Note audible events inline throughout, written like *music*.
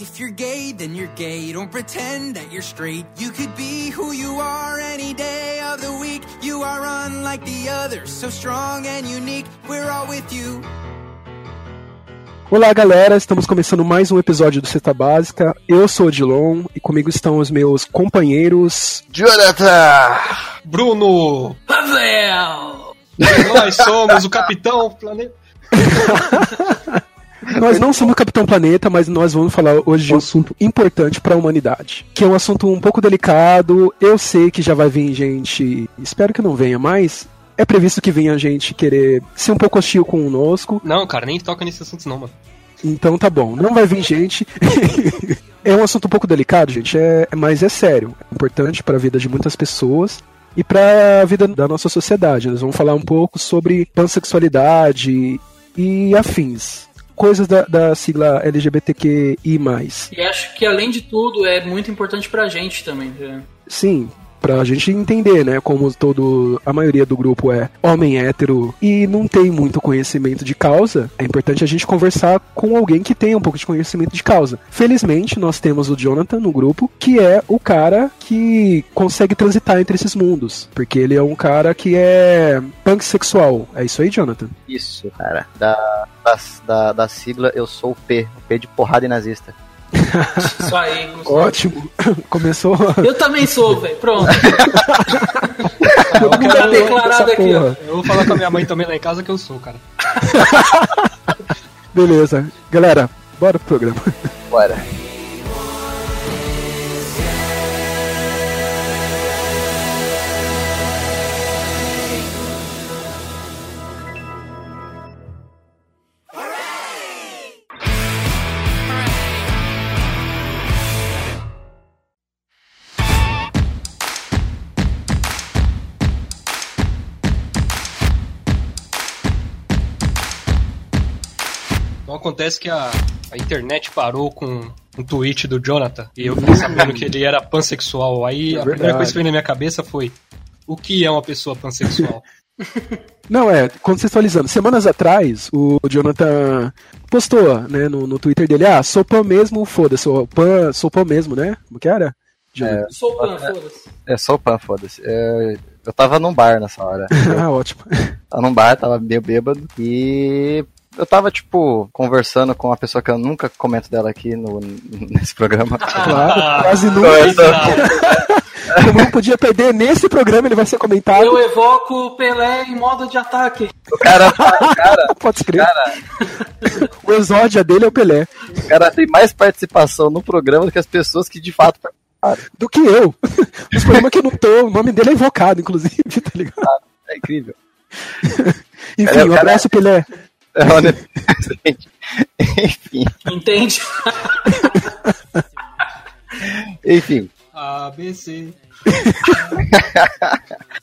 If you're gay, then you're gay. Don't pretend that you're straight. You could be who you are any day of the week. You are unlike the others, so strong and unique. We're all with you. Olá, galera. Estamos começando mais um episódio do Cesta Básica. Eu sou o Dilon e comigo estão os meus companheiros. Jonathan! Bruno! Pavel! Nós somos o Capitão Planeta. *laughs* Nós não somos Capitão Planeta, mas nós vamos falar hoje de um assunto importante para a humanidade, que é um assunto um pouco delicado. Eu sei que já vai vir gente, espero que não venha mais. É previsto que venha gente querer ser um pouco hostil conosco. Não, cara, nem toca nesse assunto não, mano. Então tá bom, não vai vir gente. *laughs* é um assunto um pouco delicado, gente, é, mas é sério. É importante para a vida de muitas pessoas e para a vida da nossa sociedade. Nós vamos falar um pouco sobre pansexualidade e afins coisas da, da sigla LGBTQI+. E acho que, além de tudo, é muito importante pra gente também. Né? Sim, pra gente entender, né, como todo a maioria do grupo é homem hétero e não tem muito conhecimento de causa, é importante a gente conversar com alguém que tenha um pouco de conhecimento de causa. Felizmente, nós temos o Jonathan no grupo, que é o cara que consegue transitar entre esses mundos, porque ele é um cara que é pansexual. É isso aí, Jonathan? Isso, cara. Da, da, da, da sigla eu sou o P, o P de porrada e nazista. Isso aí, Gustavo. Ótimo. Começou. Eu também sou, velho. Pronto. *laughs* Eu, Vamos quero- declarado aqui, ó. eu vou falar com a minha mãe também lá em casa que eu sou, cara. *laughs* Beleza. Galera, bora pro programa. Bora. Acontece que a, a internet parou com um tweet do Jonathan e eu fiquei sabendo que ele era pansexual. Aí É a verdade. primeira coisa que veio na minha cabeça foi: o que é uma pessoa pansexual? *laughs* Não, é, contextualizando. Semanas atrás, o Jonathan postou, né, no, no Twitter dele, ah, sou pan mesmo, foda-se, sou pan, sou pan mesmo, né? Como que era? Jonathan? Sou pan, foda-se. É o pan, foda-se. É, eu tava num bar nessa hora. *laughs* ah, ótimo. Tava num bar, tava meio bêbado. E eu tava, tipo, conversando com uma pessoa que eu nunca comento dela aqui no, nesse programa. Claro, quase nunca. Conversando- Como *laughs* não podia perder nesse programa, ele vai ser comentado. Eu evoco o Pelé em modo de ataque. o cara, o cara, *laughs* Pode escrever. cara, O exódia dele é o Pelé. o cara tem mais participação no programa do que as pessoas que de fato participaram. Do que eu. *laughs* Os que eu não tô, o nome dele é invocado, inclusive, tá ligado? É incrível. Enfim, Cara, um o cara- É, honestamente. Enfim, Entende? enfim. A, B, C.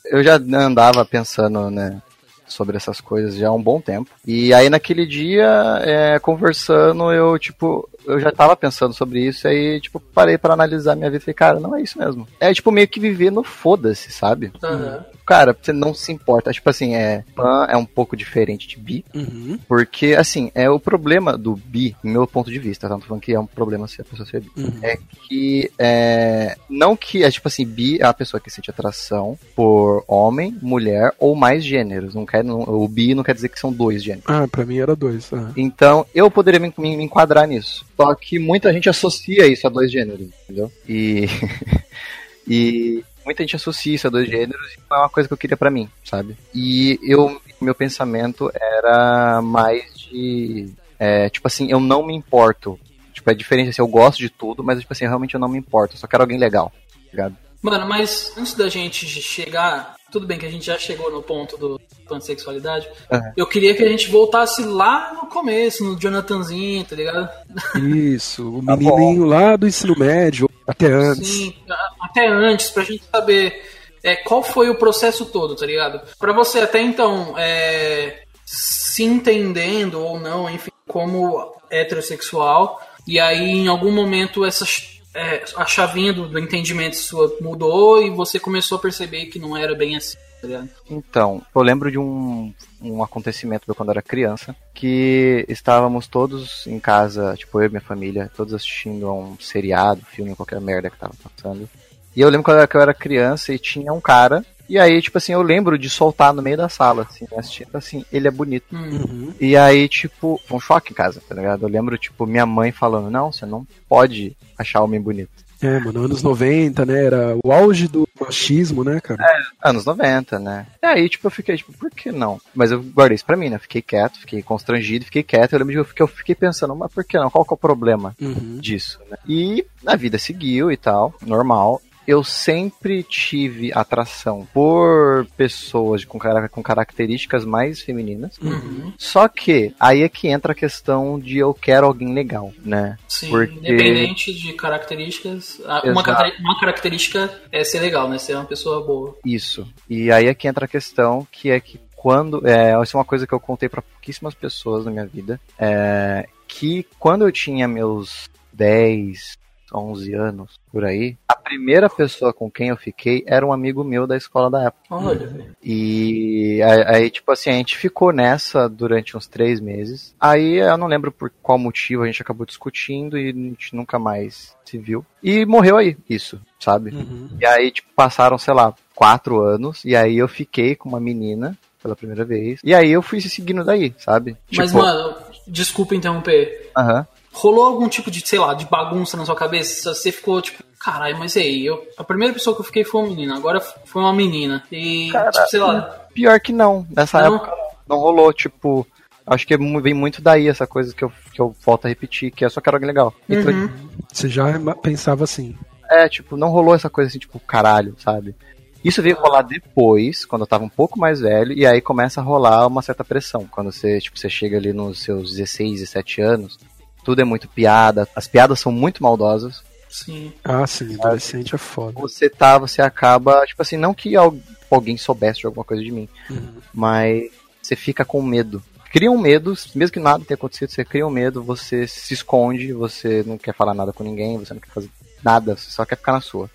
eu já andava pensando, né, sobre essas coisas já há um bom tempo. E aí naquele dia, é, conversando, eu, tipo, eu já tava pensando sobre isso, aí, tipo, parei pra analisar minha vida e falei, cara, não é isso mesmo. É, tipo, meio que viver no foda-se, sabe? Aham. Cara, você não se importa. Tipo assim, é, pan é um pouco diferente de bi, Uhum, porque, assim, é o problema do bi, no meu ponto de vista, tá? Não tô falando que é um problema se a pessoa ser bi. uhum. É que, é, não que, é tipo assim, bi é a pessoa que sente atração por homem, mulher ou mais gêneros. Não quer, não- o bi não quer dizer que são dois gêneros. Ah, pra mim era dois. ah. Então, eu poderia me, me- me enquadrar nisso. Só que muita gente associa isso a dois gêneros, entendeu? E, *laughs* e muita gente associa isso a dois gêneros e não é uma coisa que eu queria pra mim, sabe? E eu, meu pensamento era mais de, é, tipo assim, eu não me importo. Tipo, é diferente assim, eu gosto de tudo, mas tipo assim, realmente eu não me importo, eu só quero alguém legal, tá ligado? Mano, mas antes da gente chegar. Tudo bem que a gente já chegou no ponto do pansexualidade. Aham. Eu queria que a gente voltasse lá no começo, no Jonathanzinho, tá ligado? Isso, o Tá menininho lá do ensino médio, até antes. Sim, até antes, pra gente saber é, qual foi o processo todo, tá ligado? Pra você até então é, se entendendo ou não, enfim, como heterossexual, e aí em algum momento essa ch- é, a chavinha do, do entendimento sua mudou e você começou a perceber que não era bem assim. tá tá ligado? Então, eu lembro de um, um acontecimento meu quando eu era criança, que estávamos todos em casa, tipo, eu e minha família, todos assistindo a um seriado, filme, qualquer merda que tava passando. E eu lembro quando eu era- que eu era criança e tinha um cara, e aí, tipo assim, eu lembro de soltar no meio da sala, assim, assistindo, assim, ele é bonito. Hum. Uhum. E aí, tipo, foi um choque em casa, tá ligado? Eu lembro, tipo, minha mãe falando, não, você não pode achar homem bonito. É, mano, anos 90, né? Era o auge do machismo, né, cara? Anos 90, né? E aí, tipo, eu fiquei, tipo, por que não? Mas eu guardei isso pra mim, né? Fiquei quieto, fiquei constrangido, fiquei quieto. Eu lembro de que eu fiquei pensando, mas por que não? Qual que é o problema Uhum. disso, né? E a vida seguiu e tal, normal. Eu sempre tive atração por pessoas com, cara- com características mais femininas. Uhum. Só que aí é que entra a questão de eu quero alguém legal, né? Sim, Porque- independente de características. Uma, uma característica é ser legal, né? Ser uma pessoa boa. Isso. E aí é que entra a questão que é que quando. É, essa é uma coisa que eu contei pra pouquíssimas pessoas na minha vida. É, que quando eu tinha meus 10, 11 anos, por aí, a primeira pessoa com quem eu fiquei era um amigo meu da escola da época. Olha. E aí, tipo assim, a gente ficou nessa durante uns três meses. Aí eu não lembro por qual motivo a gente acabou discutindo e a gente nunca mais se viu. E morreu aí, isso, sabe? Uhum. E aí, tipo, passaram, sei lá, quatro anos. E aí eu fiquei com uma menina pela primeira vez. E aí eu fui se seguindo daí, sabe? Mas, Tipo, mano, desculpa interromper. aham. Rolou algum tipo de, sei lá, de bagunça na sua cabeça? Você ficou tipo, caralho, mas e aí? Eu, a primeira pessoa que eu fiquei foi uma menina, agora foi uma menina. E, Cara, tipo, sei lá. Pior que não. Nessa Não? época não rolou, tipo. Acho que é vem muito daí essa coisa que eu, que eu volto a repetir, que é só quero alguém legal. Uhum. Você já pensava assim. É, tipo, não rolou essa coisa assim, tipo, caralho, sabe? Isso veio rolar depois, quando eu tava um pouco mais velho, e aí começa a rolar uma certa pressão. Quando você, tipo, você chega ali nos seus 16, 17 anos, tudo é muito piada, as piadas são muito maldosas. Sim. Ah, sim, adolescente é foda. Você tá, você acaba, tipo assim, não que al- alguém soubesse de alguma coisa de mim, Uhum. mas você fica com medo. Cria um medo, mesmo que nada tenha acontecido, você cria um medo, você se esconde, você não quer falar nada com ninguém, você não quer fazer nada, você só quer ficar na sua.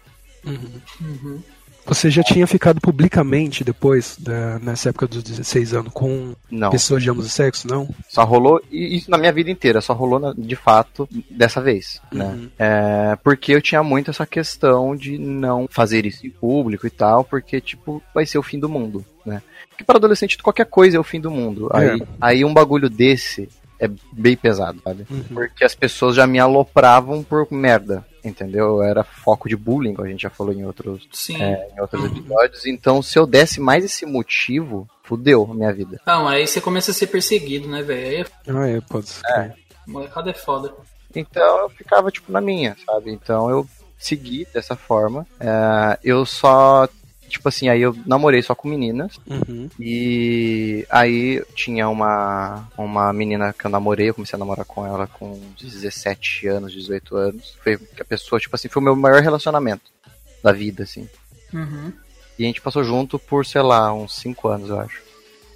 Uhum. Uhum. Você já tinha ficado publicamente depois, da- nessa época dos 16 anos, com Não. pessoas de ambos os sexos, não? Só rolou, e isso na minha vida inteira, só rolou na- de fato dessa vez, né? Uhum. É, porque eu tinha muito essa questão de não fazer isso em público e tal, porque, tipo, vai ser o fim do mundo, né? Porque para adolescente qualquer coisa é o fim do mundo. Aí, aí um bagulho desse é bem pesado, sabe? Uhum. Porque as pessoas já me alopravam por merda, entendeu? Eu era foco de bullying, como a gente já falou em outros, Sim. é, em outros episódios. Então, se eu desse mais esse motivo, fudeu a minha vida. Não, aí você começa a ser perseguido, né, velho? Aí Ah, é, pode ser. molecada é foda. Então eu ficava, tipo, na minha, sabe? Então eu segui dessa forma. É, eu só, tipo assim, aí eu namorei só com meninas. Uhum. E aí tinha uma, uma menina que eu namorei, eu comecei a namorar com ela com 17 anos, 18 anos. Foi a pessoa, tipo assim, foi o meu maior relacionamento da vida, assim. Uhum. E a gente passou junto por, sei lá, uns 5 anos, eu acho.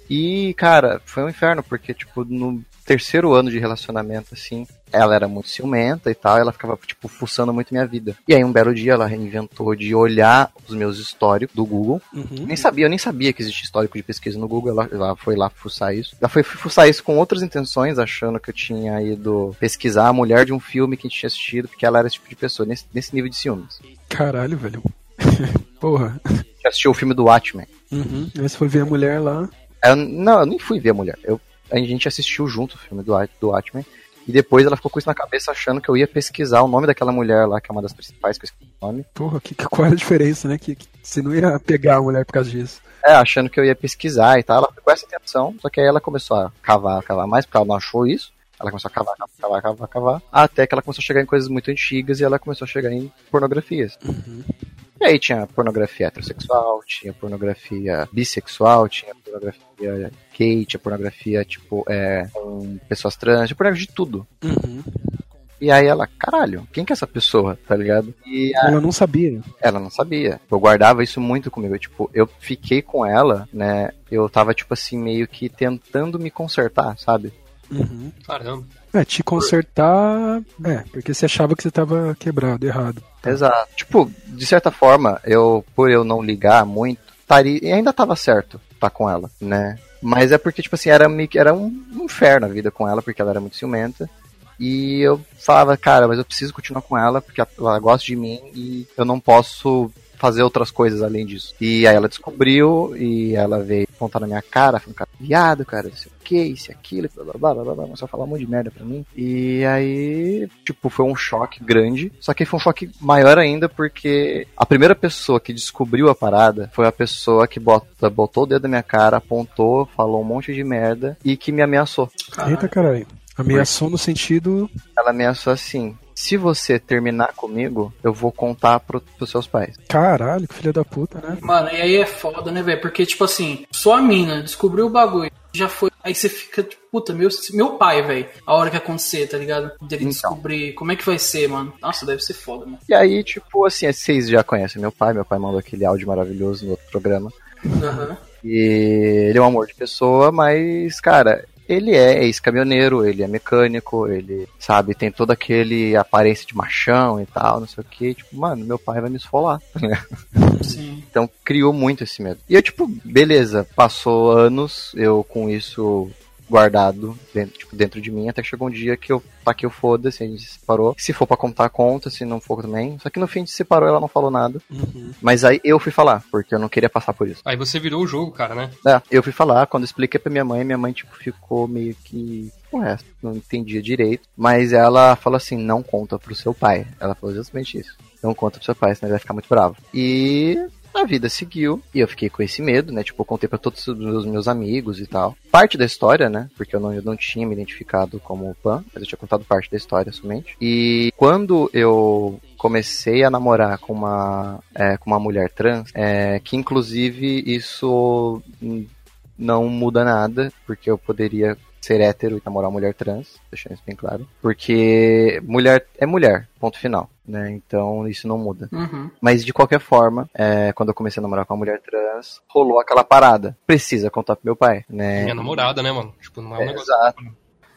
E, cara, foi um inferno, porque, tipo, no terceiro ano de relacionamento, assim, ela era muito ciumenta e tal, ela ficava, tipo, fuçando muito minha vida. E aí, um belo dia, ela inventou de olhar os meus históricos do Google. Uhum. Nem sabia, eu nem sabia que existia histórico de pesquisa no Google, ela, ela foi lá fuçar isso. Ela foi fuçar isso com outras intenções, achando que eu tinha ido pesquisar a mulher de um filme que a gente tinha assistido, porque ela era esse tipo de pessoa, nesse, nesse nível de ciúmes. Caralho, velho. *laughs* Porra. Assistiu o filme do Watchmen. Uhum. Aí você foi ver a mulher lá. Eu, não, eu nem fui ver a mulher. Eu, a gente assistiu junto o filme do, do Watchmen. E depois ela ficou com isso na cabeça achando que eu ia pesquisar o nome daquela mulher lá, que é uma das principais, que eu esqueci o nome. Porra, que, qual era a diferença, né? Que, que você não ia pegar a mulher por causa disso. É, achando que eu ia pesquisar e tal. Ela ficou com essa intenção, só que aí ela começou a cavar, cavar mais, porque ela não achou isso. Ela começou a cavar, cavar, cavar, cavar, cavar. Até que ela começou a chegar em coisas muito antigas e ela começou a chegar em pornografias. E aí tinha pornografia heterossexual, tinha pornografia bissexual, tinha pornografia gay, tinha pornografia, tipo, é, com pessoas trans, tinha pornografia de tudo. Uhum. E aí ela, caralho, quem que é essa pessoa, tá ligado? E a- Ela não sabia. ela não sabia. Eu guardava isso muito comigo. Tipo, eu fiquei com ela, né? Eu tava, tipo assim, meio que tentando me consertar, sabe? Uhum. Caramba. É, te consertar. É, porque você achava que você tava quebrado, errado. Exato. Tipo, de certa forma, eu, por eu não ligar muito, estaria. E ainda tava certo estar com ela, né? Mas é porque, tipo assim, era, era um inferno a vida com ela, porque ela era muito ciumenta. E eu falava, cara, mas eu preciso continuar com ela, porque ela gosta de mim e eu não posso fazer outras coisas além disso. E aí ela descobriu e ela veio apontar na minha cara, falando, cara, viado, cara, não sei o que, isso e aquilo, blá blá blá blá blá, começou a falar um monte de merda pra mim. E aí, tipo, foi um choque grande. Só que foi um choque maior ainda porque a primeira pessoa que descobriu a parada foi a pessoa que bota, botou o dedo na minha cara, apontou, falou um monte de merda e que me ameaçou. Eita caralho. Ameaçou no sentido. Ela ameaçou assim. Se você terminar comigo, eu vou contar pro, pros seus pais. Caralho, que filha da puta, né? Mano, e aí é foda, né, velho? Porque, tipo assim, só a mina descobriu o bagulho, já foi. Aí você fica, tipo, puta, meu, meu pai, velho, a hora que acontecer, tá ligado? Dele Então. descobrir como é que vai ser, mano. Nossa, deve ser foda, mano. E aí, tipo, assim, vocês já conhecem meu pai. Meu pai mandou aquele áudio maravilhoso no outro programa. Aham. E ele é um amor de pessoa, mas, cara, ele é ex-caminhoneiro, ele é mecânico, ele, sabe, tem toda aquele aparência de machão e tal, não sei o que. Tipo, mano, meu pai vai me esfolar. Sim. *laughs* Então criou muito esse medo. E eu, tipo, beleza, passou anos eu com isso guardado dentro, tipo, dentro de mim, até que chegou um dia que eu taquei o foda-se, a gente se separou. Se for pra contar, conta, se não for também. Só que no fim a gente se separou, ela não falou nada. Uhum. Mas aí eu fui falar, porque eu não queria passar por isso. Aí você virou o jogo, cara, né? É, eu fui falar, quando eu expliquei pra minha mãe, minha mãe, tipo, ficou meio que. O resto, não entendia direito. Mas ela falou assim: não conta pro seu pai. Ela falou justamente isso. Não conta pro seu pai, senão ele vai ficar muito bravo. E a vida seguiu e eu fiquei com esse medo, né? Tipo, eu contei pra todos os meus, amigos e tal. Parte da história, né? Porque eu não, eu não tinha me identificado como Pan, mas eu tinha contado parte da história somente. E quando eu comecei a namorar com uma, é, com uma mulher trans, é, que inclusive isso não muda nada, porque eu poderia ser hétero e namorar uma mulher trans, deixando isso bem claro. Porque mulher é mulher, ponto final. Né? Então isso não muda. Uhum. Mas de qualquer forma, é, quando eu comecei a namorar com uma mulher trans, rolou aquela parada. Precisa contar pro meu pai, né? Minha namorada, né, mano? Tipo, não é um É, negócio. exato.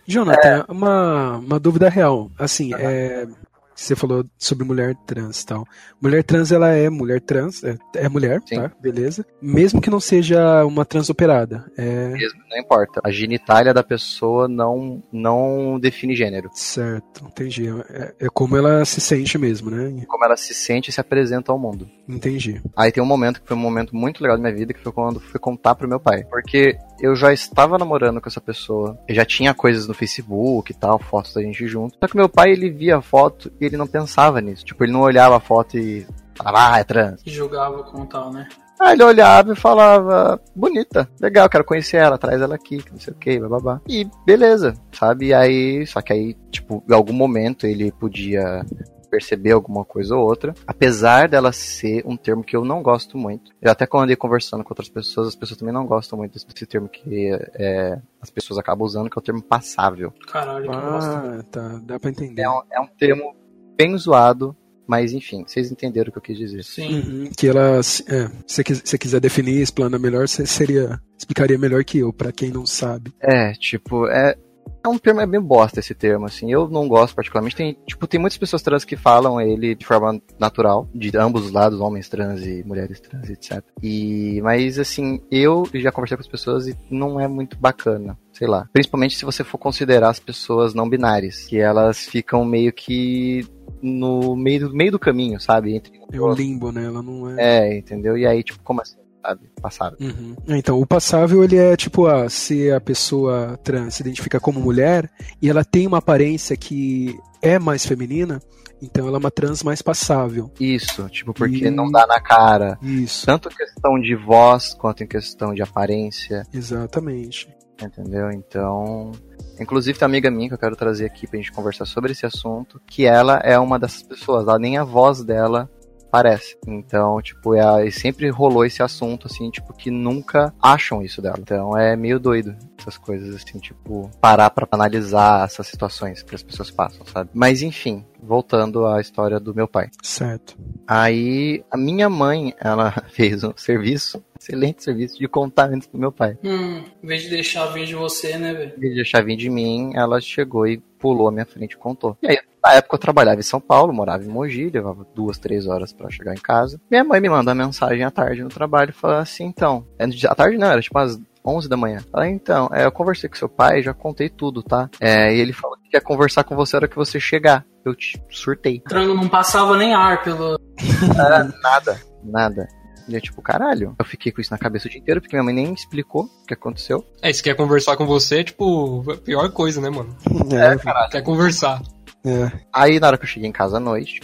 Jonathan, uma, uma dúvida real. Assim, é, você falou sobre mulher trans e tal. Mulher trans, ela é mulher trans, é, é mulher, Sim. tá? Beleza. Mesmo que não seja uma trans operada. É Mesmo, não importa. A genitália da pessoa não, não define gênero. certo, entendi. É, é como ela se sente mesmo, né? Como ela se sente e se apresenta ao mundo. Entendi. Aí tem um momento que foi um momento muito legal da minha vida, que foi quando fui contar pro meu pai. Porque eu já estava namorando com essa pessoa, eu já tinha coisas no Facebook e tal, fotos da gente junto. Só que meu pai, ele via a foto e ele não pensava nisso. Tipo, ele não olhava a foto e falava, ah, é trans. E jogava com tal, né? Aí ele olhava e falava, bonita, legal, quero conhecer ela, traz ela aqui, não sei o que, babá. E beleza, sabe? E aí, só que aí, tipo, em algum momento ele podia perceber alguma coisa ou outra, apesar dela ser um termo que eu não gosto muito. Eu até quando andei conversando com outras pessoas, as pessoas também não gostam muito desse termo que é, as pessoas acabam usando, que é o termo passável. Caralho, que. Ah, tá. Dá pra entender. É um, é um termo bem zoado, mas enfim, vocês entenderam o que eu quis dizer. Sim. Uhum, que ela, se é, se se quiser definir, explanar melhor, você seria explicaria melhor que eu, pra quem não sabe. É, tipo, é. É um termo é bem bosta esse termo, assim. Eu não gosto particularmente. Tem, tipo, tem muitas pessoas trans que falam ele de forma natural, de ambos os lados, homens trans e mulheres trans, etc. E, mas assim, eu já conversei com as pessoas e não é muito bacana. Sei lá. Principalmente se você for considerar as pessoas não binárias, que elas ficam meio que no meio, do- meio do caminho, sabe? Entre É um outro. limbo, né? Ela não é. É, entendeu? E aí, tipo, como assim? Sabe? Passado. Uhum. Então, o passável, ele é tipo, ah, se a pessoa trans se identifica como mulher e ela tem uma aparência que é mais feminina, então ela é uma trans mais passável. Isso, tipo, porque E- não dá na cara. Isso, Tanto em questão de voz quanto em questão de aparência, exatamente. entendeu? Então. Inclusive tem uma amiga minha que eu quero trazer aqui pra gente conversar sobre esse assunto, que ela é uma dessas pessoas, ela nem a voz dela parece. Então, tipo, é, sempre rolou esse assunto, assim, tipo, que nunca acham isso dela. Então é meio doido essas coisas, assim, tipo, parar pra analisar essas situações que as pessoas passam, sabe? Mas enfim, voltando à história do meu pai. Certo. Aí a minha mãe, ela *laughs* fez um serviço excelente serviço de contar antes pro meu pai. Hum, em vez de deixar vir de você, né, velho? Em vez de deixar vir de mim, ela chegou e pulou à minha frente e contou. E aí, na época eu trabalhava em São Paulo, morava em Mogi, levava duas, três horas pra chegar em casa. Minha mãe me manda uma mensagem à tarde no trabalho e fala assim, então, é, à tarde não, era tipo às 11 da manhã. Ela, então, é, eu conversei com seu pai, já contei tudo, tá? É, e ele falou que quer conversar com você na hora que você chegar. Eu te surtei. Trango não passava nem ar pelo. Era *laughs* nada, nada. E é tipo, caralho. Eu fiquei com isso na cabeça o dia inteiro, porque minha mãe nem explicou o que aconteceu. É, se quer conversar com você, tipo, a pior coisa, né, mano? É, Quer conversar. é. Aí na hora que eu cheguei em casa à noite,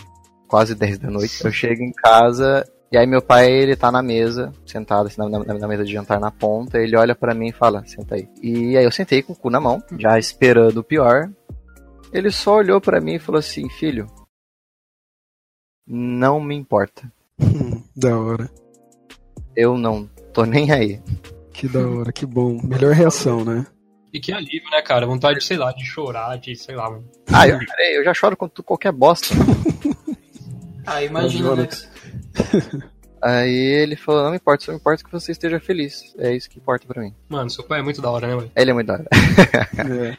quase 10 da noite, eu chego em casa e aí meu pai, ele tá na mesa, sentado assim, na, na- na mesa de jantar na ponta, ele olha pra mim e fala, senta aí. E aí eu sentei com o cu na mão, já esperando o pior. Ele só olhou pra mim e falou assim, filho, não me importa. *laughs* Da hora. Eu não tô nem aí. Que da hora, que bom. Melhor reação, né? E que alívio, né, cara? Vontade, sei lá, de chorar, de, sei lá, mano. Ah, eu, eu já choro com tu- qualquer bosta. *laughs* Ah, imagina, né? *laughs* Aí ele falou, não me importa, só me importa que você esteja feliz. É isso que importa pra mim. Mano, seu pai é muito da hora, né, velho? Ele é muito da hora. *laughs* É.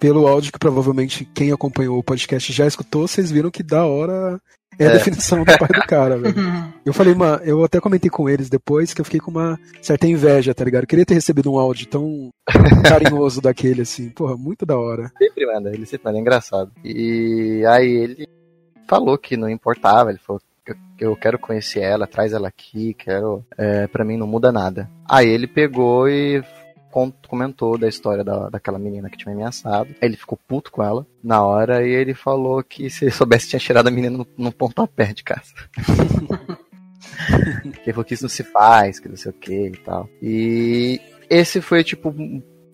Pelo áudio que provavelmente quem acompanhou o podcast já escutou, vocês viram que da hora é a É. definição do pai do cara, velho. *laughs* Eu falei, mano, eu até comentei com eles depois que eu fiquei com uma certa inveja, tá ligado? Eu queria ter recebido um áudio tão *laughs* carinhoso daquele, assim. Porra, muito da hora. Sempre manda, ele sempre manda, é engraçado. E aí ele falou que não importava, ele falou que eu- que eu quero conhecer ela, traz ela aqui, quero. É, pra mim não muda nada. Aí ele pegou e comentou da história da, daquela menina que tinha me ameaçado. Ele ficou puto com ela na hora e ele falou que se ele soubesse tinha tirado a menina no, no pontapé de casa. *laughs* ele falou que isso não se faz, que não sei o que e tal. E esse foi tipo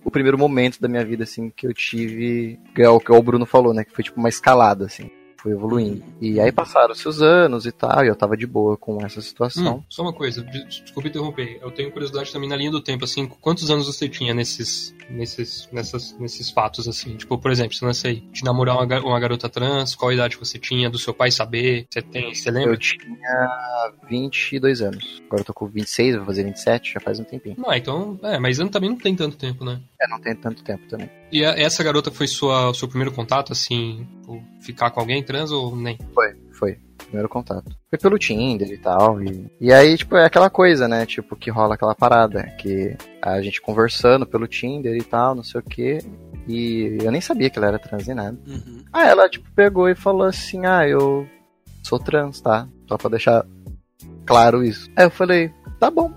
o primeiro momento da minha vida, assim, que eu tive. Que é o que o Bruno falou, né? Que foi tipo uma escalada, assim. Foi evoluindo. E aí passaram-se os anos e tal, e eu tava de boa com essa situação. Hum, só uma coisa, des- desculpa interromper. Eu tenho curiosidade também na linha do tempo, assim, quantos anos você tinha nesses, nesses, nessas, nesses fatos, assim? Tipo, por exemplo, se não sei, de namorar uma, ga- uma garota trans, qual idade você tinha, do seu pai saber? Você tem, você lembra? Eu tinha 22 anos. Agora eu tô com 26, vou fazer 27, já faz um tempinho. Não, então, é, mas ano também não tem tanto tempo, né? É, não tem tanto tempo também. E a- essa garota foi sua, seu primeiro contato, assim, por ficar com alguém trans ou nem? Foi, foi. Primeiro contato. Foi pelo Tinder e tal. E, e aí, tipo, é aquela coisa, né? Tipo, que rola aquela parada. Que a gente conversando pelo Tinder e tal, não sei o quê. E eu nem sabia que ela era trans nem nada. Aí ela, tipo, pegou e falou assim: Ah, eu sou trans, tá? Só pra deixar claro isso. Aí eu falei: Tá bom.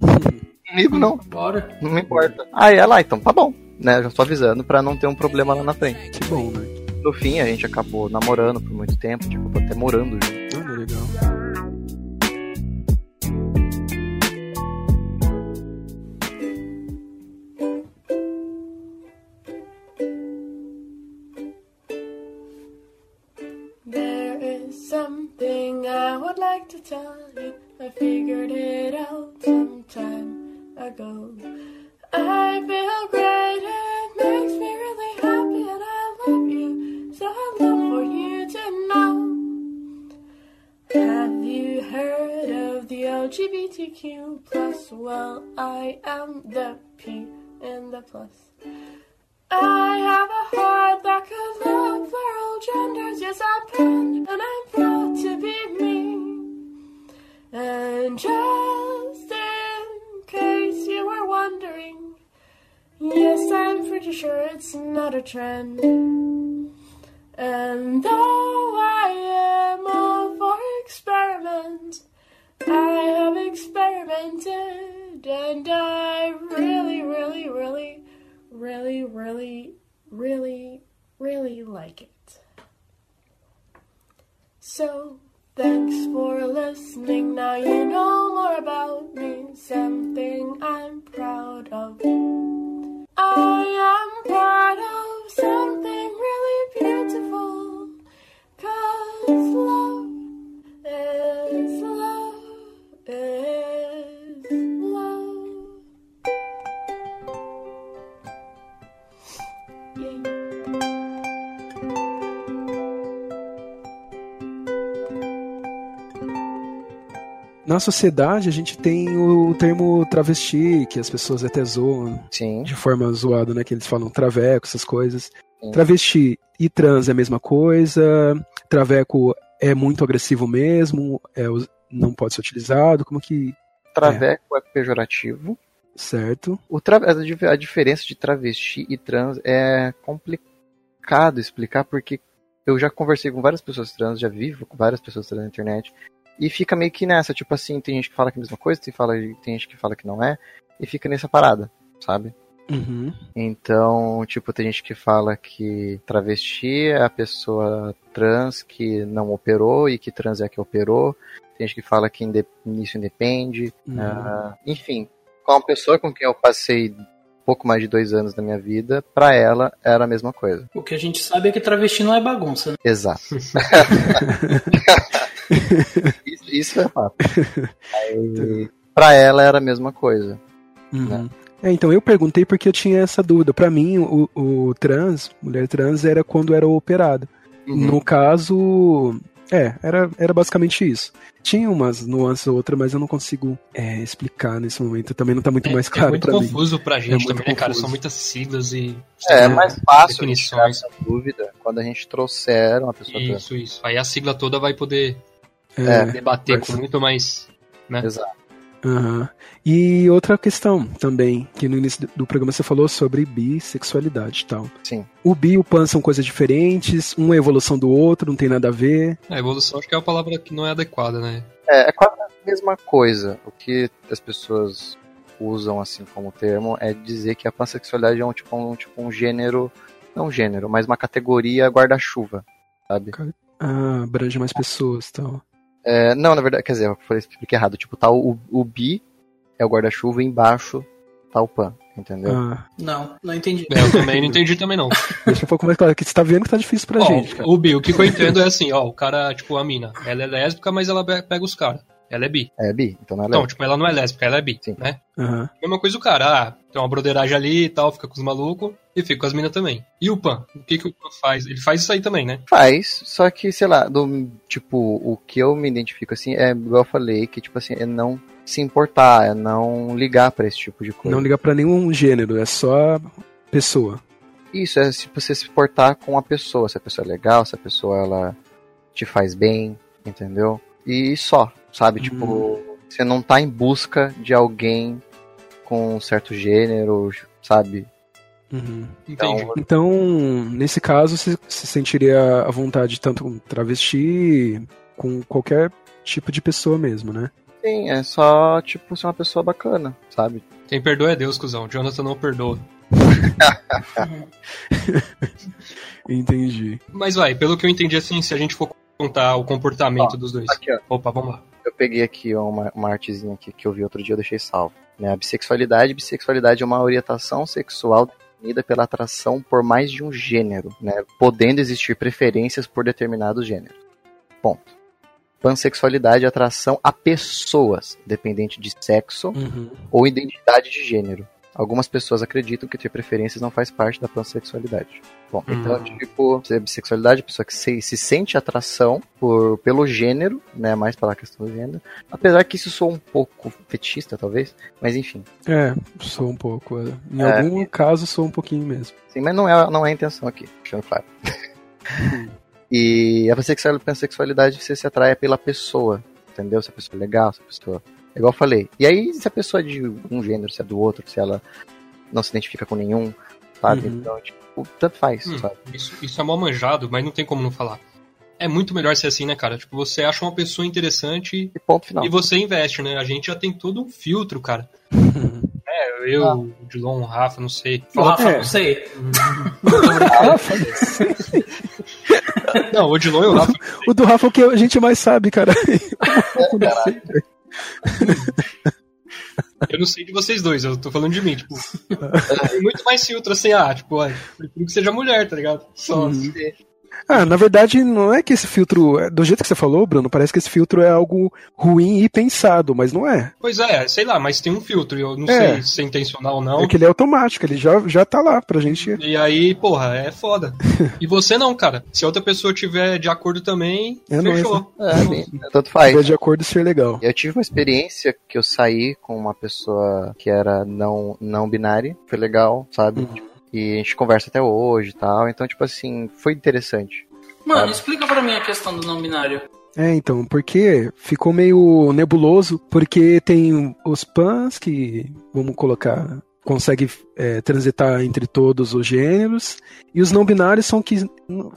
*laughs* Comigo não, Bora. não me importa. Aí ela, "Ah, então tá bom. Né, eu já tô avisando pra não ter um problema lá na frente. Que bom, né? No fim, a gente acabou namorando por muito tempo, tipo, até morando junto. Olha, legal. There is something I would like to tell you. I figured it out some time ago. I feel great, it makes me really happy, and I love you. So I'd love for you to know. Have you heard of the LGBTQ plus? Well, I am the P in the plus. I have a heart that could love for all genders. Yes, I'm proud, and I'm proud to be me. And just pretty sure it's not a trend. And though I am all for experiment, I have experimented, and I really, really, really really, really, really, really like it. So, thanks for listening. Now you know more about me, something I'm proud of. I am part of something na sociedade a gente tem o termo travesti, que as pessoas até zoam Sim. de forma zoada, né? Que eles falam traveco, essas coisas. Sim. Travesti e trans é a mesma coisa. Traveco é muito agressivo mesmo, é, não pode ser utilizado. Como que. Traveco é pejorativo. Certo? O tra... a diferença de travesti e trans é complicado explicar porque eu já conversei com várias pessoas trans, já vivo com várias pessoas trans na internet e fica meio que nessa, tipo assim, tem gente que fala que é a mesma coisa, tem, fala, tem gente que fala que não é e fica nessa parada, sabe? Uhum. Então, tipo, tem gente que fala que travesti é a pessoa trans que não operou e que trans é a que operou. Tem gente que fala que inde- isso independe. Uhum. Ah, enfim, com uma pessoa com quem eu passei pouco mais de dois anos da minha vida, pra ela era a mesma coisa. O que a gente sabe é que travesti não é bagunça, né? Exato. *laughs* *laughs* isso, isso é fato. *laughs* Aí, pra ela era a mesma coisa. Uhum. É, então eu perguntei porque eu tinha essa dúvida. Pra mim, o, o trans, mulher trans, era quando era operada. Uhum. No caso, é, era, era basicamente isso. Tinha umas nuances ou outra, mas eu não consigo é, explicar nesse momento. Também não tá muito É, mais é claro muito pra mim. confuso pra gente muito também, né, cara? São muitas siglas e. É, é mais fácil gente definições. essa dúvida quando a gente trouxer uma pessoa trans. Isso, isso. Aí a sigla toda vai poder É, debater Mas- com muito mais. né? Exato. aham. E outra questão também, que no início do- do programa você falou sobre bissexualidade e tal. Sim. O bi e o pan são coisas diferentes, um é evolução do outro, não tem nada a ver. A evolução acho que é uma palavra que não é adequada, né? É, é quase a mesma coisa. O que as pessoas usam assim como termo é dizer que a pansexualidade é um tipo um, tipo um gênero, não um gênero, mas uma categoria guarda-chuva, sabe? Ah, abrange mais pessoas e tal. É, não, na verdade, quer dizer, eu falei expliquei errado. Tipo, tá o, o bi é o guarda-chuva e embaixo tá o pan, entendeu? Ah, Não, não entendi. É, eu também não entendi também não. *laughs* deixa um pouco mais claro, que você tá vendo que tá difícil pra Ó, gente, cara. o bi, o que eu entendo é assim, ó, o cara, tipo, a mina, ela é lésbica, mas ela pe- pega os caras. Ela é bi. É bi, então não é Então, lésbica. tipo, ela não é lésbica, ela é bi, Sim. né? Aham. Mesma coisa o cara, ah, tem uma broderagem ali e tal, fica com os malucos e fica com as minas também. E o Pan? O que, que o Pan faz? Ele faz isso aí também, né? Faz, só que, sei lá, do, tipo, o que eu me identifico assim é, igual eu falei, que tipo assim, é não se importar, é não ligar pra esse tipo de coisa. Não ligar pra nenhum gênero, é só pessoa. Isso, é se você se portar com a pessoa, se a pessoa é legal, se a pessoa ela te faz bem, entendeu? E só, sabe? Hum. Tipo, você não tá em busca de alguém com um certo gênero, sabe? Uhum. Entendi. Então, Então, nesse caso, você se sentiria à vontade tanto com travesti, com qualquer tipo de pessoa mesmo, né? sim, é só, tipo, ser uma pessoa bacana, sabe? Quem perdoa é Deus, cuzão. Jonathan não perdoa. *laughs* Entendi. Mas vai, pelo que eu entendi assim, se a gente for contar o comportamento dos dois. Aqui, ó. Opa, vamos lá. Eu peguei aqui uma, uma artezinha aqui que eu vi outro dia, eu deixei salvo. Né? A bissexualidade, bissexualidade é uma orientação sexual definida pela atração por mais de um gênero, né? podendo existir preferências por determinados gêneros. Ponto. Pansexualidade é atração a pessoas, dependente de sexo Uhum. ou identidade de gênero. Algumas pessoas acreditam que ter preferências não faz parte da pansexualidade. Bom, então, Hum. tipo, a bissexualidade, a pessoa que se, se sente atração por, pelo gênero, né, mais pela questão do gênero, apesar que isso soa um pouco fetichista, talvez, mas enfim. É, sou um pouco. é. Em É. algum caso, sou um pouquinho mesmo. Sim, mas não é, não é a intenção aqui, deixando claro. *laughs* e a pansexual- a pansexualidade, você se atrai pela pessoa, entendeu? Se a pessoa é legal, se a pessoa... Igual eu falei. E aí, se a pessoa é de um gênero, se é do outro, se ela não se identifica com nenhum, sabe? Uhum. Então, tipo, tanto faz, Hum, sabe? isso, isso é mal manjado, mas não tem como não falar. É muito melhor ser assim, né, cara? Tipo, você acha uma pessoa interessante E ponto final. e você investe, né? A gente já tem todo um filtro, cara. *laughs* É, eu, Ah. o Dilon, o Rafa, não sei. O Rafa, É. não sei. Não, o Dilon e o Rafa. *laughs* o do Rafa é o que a gente mais sabe, cara. *laughs* *laughs* Eu não sei de vocês dois, eu tô falando de mim, tipo. *laughs* Tem muito mais filtro assim, ah, tipo, ah, prefiro que seja mulher, tá ligado? Só. Uhum. Ah, na verdade, não é que esse filtro. Do jeito que você falou, Bruno, parece que esse filtro é algo ruim e pensado, mas não é. Pois é, sei lá, mas tem um filtro, eu não É. sei se é intencional ou não. É que ele é automático, ele já, já tá lá pra gente. E aí, porra, é foda. E você não, cara. Se a outra pessoa tiver de acordo também, É fechou. É, bem, tanto faz. Ver de acordo e ser legal. Eu tive uma experiência que eu saí com uma pessoa que era não, não binária. Foi legal, sabe? Uhum. E a gente conversa até hoje e tal. Então, tipo assim, foi interessante. Mano, explica pra mim a questão do não binário. É, então, porque ficou meio nebuloso, porque tem os pans que, vamos colocar, consegue é, transitar entre todos os gêneros, e os não binários são que.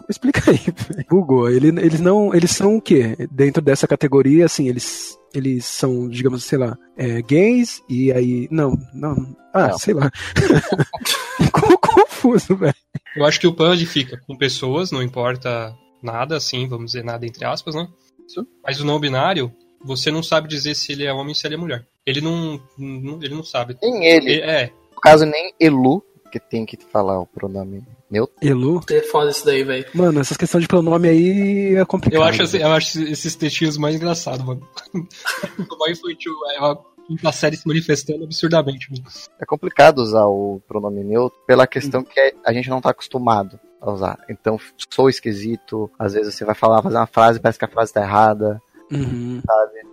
Explica aí, *laughs* bugou. Ele, eles não. Eles são o quê? Dentro dessa categoria, assim, eles. Eles são, digamos, sei lá, é, gays, e aí. Não, não. Ah, Não. sei lá. *laughs* Ficou confuso, velho. Eu acho que o ele fica com pessoas, não importa nada, assim, vamos dizer, nada entre aspas, né? Isso. Mas o não binário, você não sabe dizer se ele é homem ou se ele é mulher. Ele não, não- ele não sabe. Nem ele, Ele- é, no caso, nem Elu, que tem que falar o pronome neutro. Elu. É foda isso daí, velho. Mano, essas questões de pronome aí é complicado. eu acho, eu acho esses textinhos mais engraçados, mano. *laughs* o mais infantil, é uma quinta série se manifestando absurdamente. mano. É complicado usar o pronome neutro pela questão que é- a gente não tá acostumado a usar. Então, sou esquisito, às vezes você vai falar, fazer uma frase, parece que a frase tá errada. Uhum.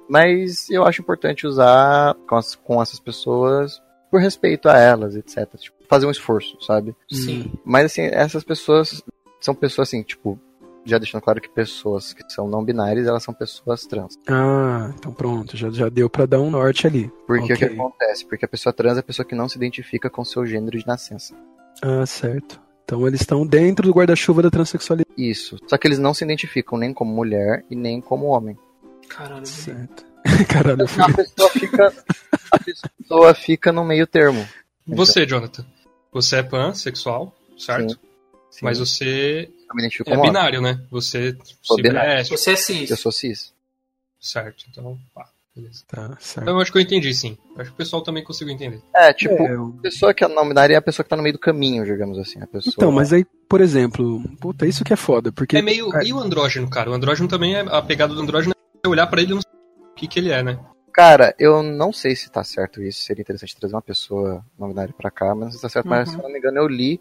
Mas eu acho importante usar com, as- com essas pessoas por respeito a elas, etc. Tipo, fazer um esforço, sabe? Sim. Mas assim, essas pessoas são pessoas assim, tipo, já deixando claro que pessoas que são não binárias, elas são pessoas trans. Ah, então pronto, já, já deu pra dar um norte ali. Porque o que acontece? Porque a pessoa trans é a pessoa que não se identifica com seu gênero de nascença. Ah, certo. Então eles estão dentro do guarda-chuva da transexualidade. Isso. Só que eles não se identificam nem como mulher e nem como homem. Caralho. velho. Certo. *laughs* Caralho, eu fui... A pessoa fica, a pessoa fica no meio termo. Você, Jonathan, você é pansexual, certo? Sim. Sim, Mas você é binário, né? Você se binário. Você é cis. Eu sou cis. certo? Então, pá, beleza. Tá, certo. Então eu acho que eu entendi, sim. Eu acho que o pessoal também conseguiu entender. É, tipo, É, eu- a pessoa que é não binária é a pessoa que tá no meio do caminho, digamos assim. A pessoa... Então, mas aí, por exemplo, puta, isso que é foda, porque... É meio. E o andrógeno, cara? O andrógeno também é. A pegada do andrógeno é olhar pra ele e não que, que ele é, né? Cara, eu não sei se tá certo isso. Seria interessante trazer uma pessoa não binária pra cá, mas não sei se tá certo. Mas Uhum. se eu não me engano, eu li,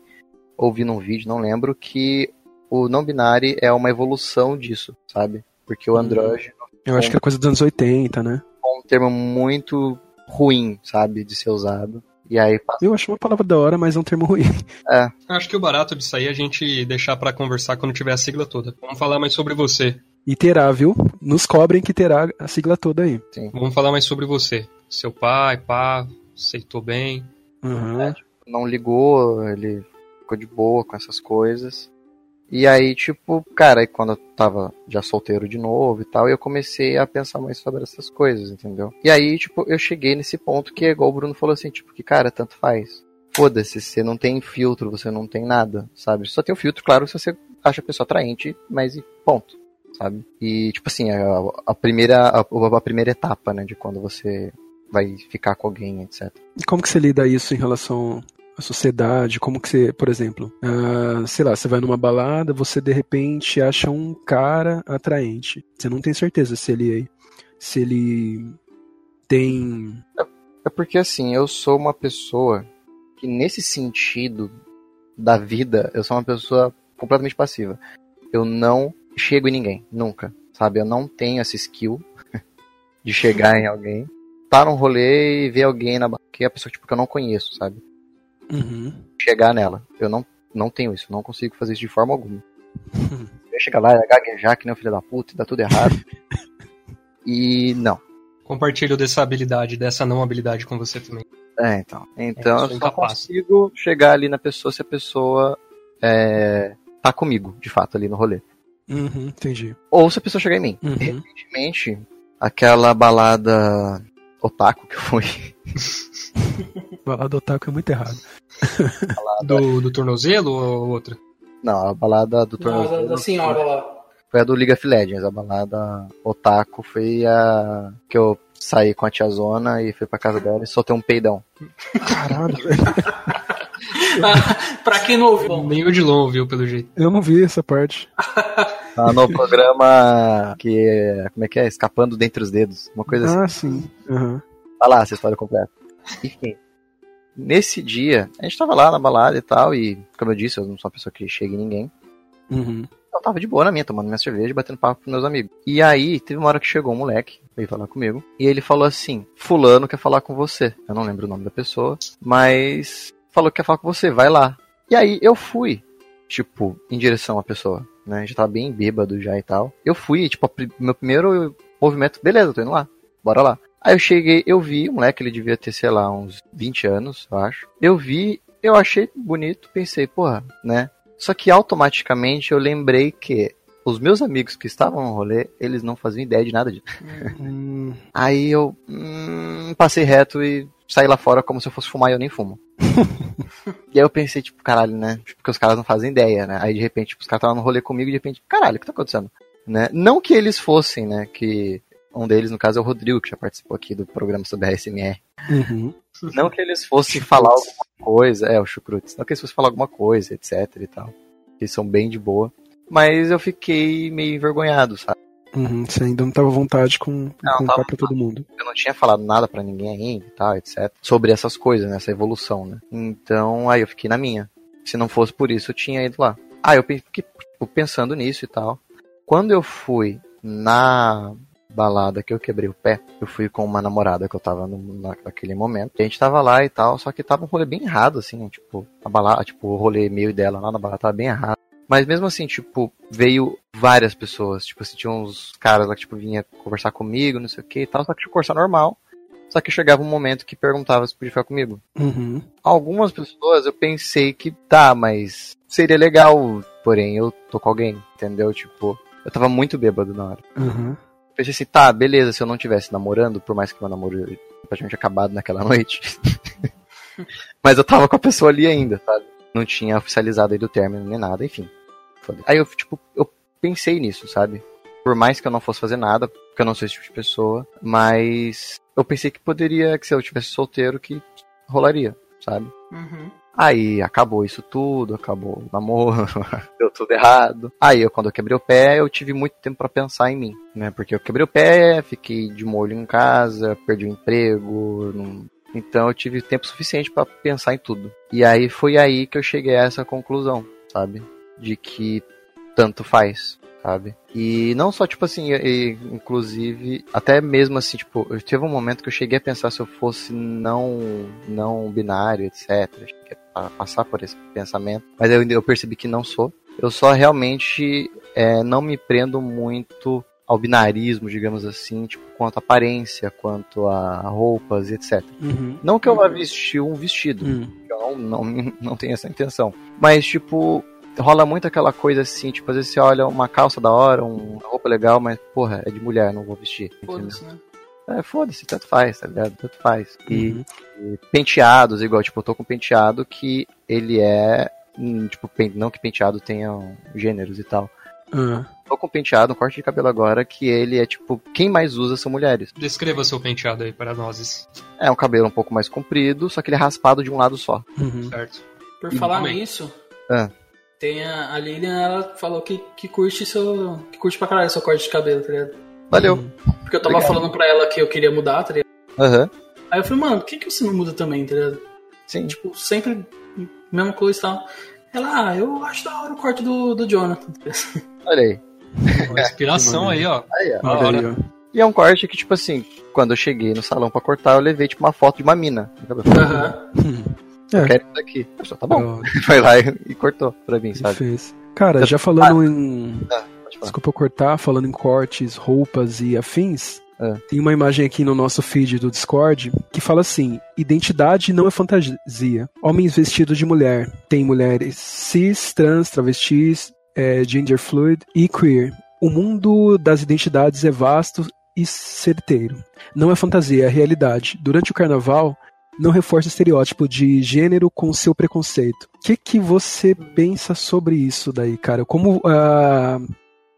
ouvi num vídeo, não lembro, que o não binário é uma evolução disso, sabe? Porque o Uhum. andrógeno Eu acho que é coisa dos anos 80, né? é um termo muito ruim, sabe? De ser usado. E aí passa. Eu acho uma palavra da hora, mas é um termo ruim. Eu *laughs* acho que o barato disso aí é a gente deixar pra conversar quando tiver a sigla toda. Vamos falar mais sobre você. E terá, viu? Nos cobrem que terá a sigla toda aí. Vamos falar mais sobre você. Seu pai, pá, aceitou bem. Uhum. Não ligou, ele ficou de boa com essas coisas. E aí, tipo, cara, aí quando eu tava já solteiro de novo e tal, eu comecei a pensar mais sobre essas coisas, entendeu? E aí, tipo, eu cheguei nesse ponto que é igual o Bruno falou assim, tipo, que cara, tanto faz. Foda-se, você não tem filtro, você não tem nada, sabe? Só tem o filtro, claro, se você acha a pessoa atraente, mas e ponto, sabe? E, tipo assim, a, a primeira, a, a primeira etapa, né, de quando você vai ficar com alguém, etc. E como que você lida isso em relação à sociedade? Como que você, por exemplo, ah, sei lá, você vai numa balada, você de repente acha um cara atraente. Você não tem certeza se ele se ele tem É porque assim, eu sou uma pessoa que nesse sentido da vida, eu sou uma pessoa completamente passiva. Eu não chego em ninguém, nunca, sabe? Eu não tenho essa skill *laughs* de chegar em alguém, tá num rolê e ver alguém na que é a pessoa tipo, que eu não conheço, sabe? Uhum. Chegar nela. Eu não, não tenho isso, não consigo fazer isso de forma alguma. *laughs* Eu chegar lá e gaguejar que nem o filho da puta e dá tudo errado. *laughs* e não. Compartilho dessa habilidade, dessa não habilidade com você também. É, então. Então É, eu sou só incapaz. consigo chegar ali na pessoa se a pessoa é, tá comigo, de fato, ali no rolê. Uhum, entendi. Ou se a pessoa chegar em mim. Uhum. Recentemente, aquela balada otaku que eu fui. Falar do otaku é muito errado. Do, do tornozelo ou outra? Não, a balada do Não, da, tornozelo da senhora lá. foi a do League of Legends. A balada otaku foi a que eu saí com a tiazona e fui pra casa dela e soltei um peidão. Caralho, velho. *laughs* pra quem não ouviu, Nem o Dilon ouviu, pelo jeito. Eu não vi essa parte. *laughs* Tá no programa que é. Como é que é? Escapando dentre os dedos. Uma coisa assim. Ah, sim. Aham. Tá lá essa história completa. Enfim. Nesse dia, a gente tava lá na balada e tal, e como eu disse, eu não sou uma pessoa que chega em ninguém. Uhum. Eu tava de boa na minha, tomando minha cerveja, batendo papo com meus amigos. E aí, teve uma hora que chegou um moleque, veio falar comigo, e ele falou assim: Fulano quer falar com você. Eu não lembro o nome da pessoa, mas falou que quer falar com você, vai lá. E aí eu fui, tipo, em direção à pessoa, né? Já tava bem bêbado já e tal. Eu fui, tipo, meu primeiro movimento, beleza, tô indo lá, bora lá. Aí eu cheguei, eu vi, o moleque, ele devia ter, sei lá, uns 20 anos, eu acho. Eu vi, eu achei bonito, pensei, porra, né? Só que automaticamente eu lembrei que os meus amigos que estavam no rolê, eles não faziam ideia de nada disso. Hum, *laughs* Aí eu hum, passei reto e saí lá fora como se eu fosse fumar e eu nem fumo. *laughs* e aí eu pensei, tipo, caralho, né? Tipo, Porque os caras não fazem ideia, né? Aí de repente, tipo, os caras estavam no rolê comigo e de repente, caralho, o que tá acontecendo? Né? Não que eles fossem, né? Que um deles, no caso, é o Rodrigo, que já participou aqui do programa sobre a SMR. uhum. Não que eles fossem falar alguma coisa, é, o Chucrutes. Não que eles fossem falar alguma coisa, etc e tal. Eles são bem de boa. Mas eu fiquei meio envergonhado, sabe? Uhum. Você ainda não tava à vontade com Não, contar pra todo mundo. eu não tinha falado nada pra ninguém ainda e tal, etc. Sobre essas coisas, né? Essa evolução, né? Então, aí eu fiquei na minha. Se não fosse por isso, eu tinha ido lá. Ah, eu fiquei tipo, pensando nisso e tal. Quando eu fui na balada que eu quebrei o pé, eu fui com uma namorada que eu tava no, na- naquele momento. E a gente tava lá e tal, só que tava um rolê bem errado, assim, né? Tipo, a balada, tipo, o rolê meio dela lá na balada tava bem errado. Mas mesmo assim, tipo, veio várias pessoas. Tipo, assim, tinha uns caras lá que, tipo, vinha conversar comigo, não sei o que e tal, só que tipo, conversar normal. Só que chegava um momento que perguntava se podia ficar comigo. Uhum. Algumas pessoas eu pensei que tá, mas seria legal, porém eu tô com alguém, entendeu? Tipo, eu tava muito bêbado na hora. Uhum. Pensei assim, tá, beleza, se eu não tivesse namorando, por mais que meu namoro praticamente acabado naquela *laughs* noite. *laughs* mas eu tava com a pessoa ali ainda, sabe? Não tinha oficializado ainda o término nem nada, enfim. Foda-se. Aí eu, tipo, eu pensei nisso, sabe? Por mais que eu não fosse fazer nada, porque eu não sou esse tipo de pessoa, mas eu pensei que poderia, que se eu tivesse solteiro, que rolaria, sabe? Uhum. Aí acabou isso tudo, acabou o namoro, *laughs* deu tudo errado. Aí eu, quando eu quebrei o pé, eu tive muito tempo pra pensar em mim, né? Porque eu quebrei o pé, fiquei de molho em casa, perdi o emprego, não- então eu tive tempo suficiente pra pensar em tudo. E aí foi aí que eu cheguei a essa conclusão, sabe? De que tanto faz, sabe? E não só, tipo assim, e- inclusive, até mesmo assim, tipo, eu tive um momento que eu cheguei a pensar se eu fosse não, não binário, etc. Cheguei a passar por esse pensamento, mas eu, eu percebi que não sou. Eu só realmente é, não me prendo muito ao binarismo, digamos assim, tipo, quanto à aparência, quanto a roupas, etc. Uhum. Não que eu vá vestir um vestido, Uhum. eu não, não, não tenho essa intenção. Mas, tipo, rola muito aquela coisa assim, tipo, às vezes você olha uma calça da hora, uma roupa legal, mas, porra, é de mulher, não vou vestir. Foda-se, né? É, foda-se, tanto faz, tá ligado? Tanto faz. E, Uhum. e penteados, igual, tipo, eu tô com um penteado que ele é, hum, tipo, não que penteado tenha gêneros e tal. Ah. Tô com um penteado, um corte de cabelo agora, que ele é, tipo, quem mais usa são mulheres. Descreva seu penteado aí para nós, É um cabelo um pouco mais comprido, só que ele é raspado de um lado só. Uhum. certo? Por E falar também. nisso, Ah. Tem a, a Lilian, ela falou que, que curte seu. que curte pra caralho seu corte de cabelo, tá ligado? Valeu. Porque eu tava Obrigado. falando pra ela que eu queria mudar, tá ligado? Aham. Aí eu falei, mano, por que, que você não muda também, tá ligado? Sim. Tipo, sempre mesma coisa e tal. Ela, ah, eu acho da hora o corte do, do Jonathan. tá *laughs* ligado? Olha aí. Uma inspiração *laughs* aí, ó. Aí, ó. Da Olha hora. aí, ó. E é um corte que, tipo assim, quando eu cheguei no salão pra cortar, eu levei, tipo, uma foto de uma mina. Aham. *laughs* É. Quero isso daqui. Eu falei, tá bom. Foi *laughs* lá e, e cortou pra mim, ele sabe? fez. Cara, já falando em. Pode falar. Desculpa eu cortar, falando em cortes, roupas e afins. É. Tem uma imagem aqui no nosso feed do Discord que fala assim: identidade não é fantasia. Homens vestidos de mulher. Tem mulheres cis, trans, travestis, é, gender fluid e queer. O mundo das identidades é vasto e certeiro. Não é fantasia, é realidade. Durante o carnaval, não reforça o estereótipo de gênero com seu preconceito. O que, que você pensa sobre isso daí, cara? Como ah,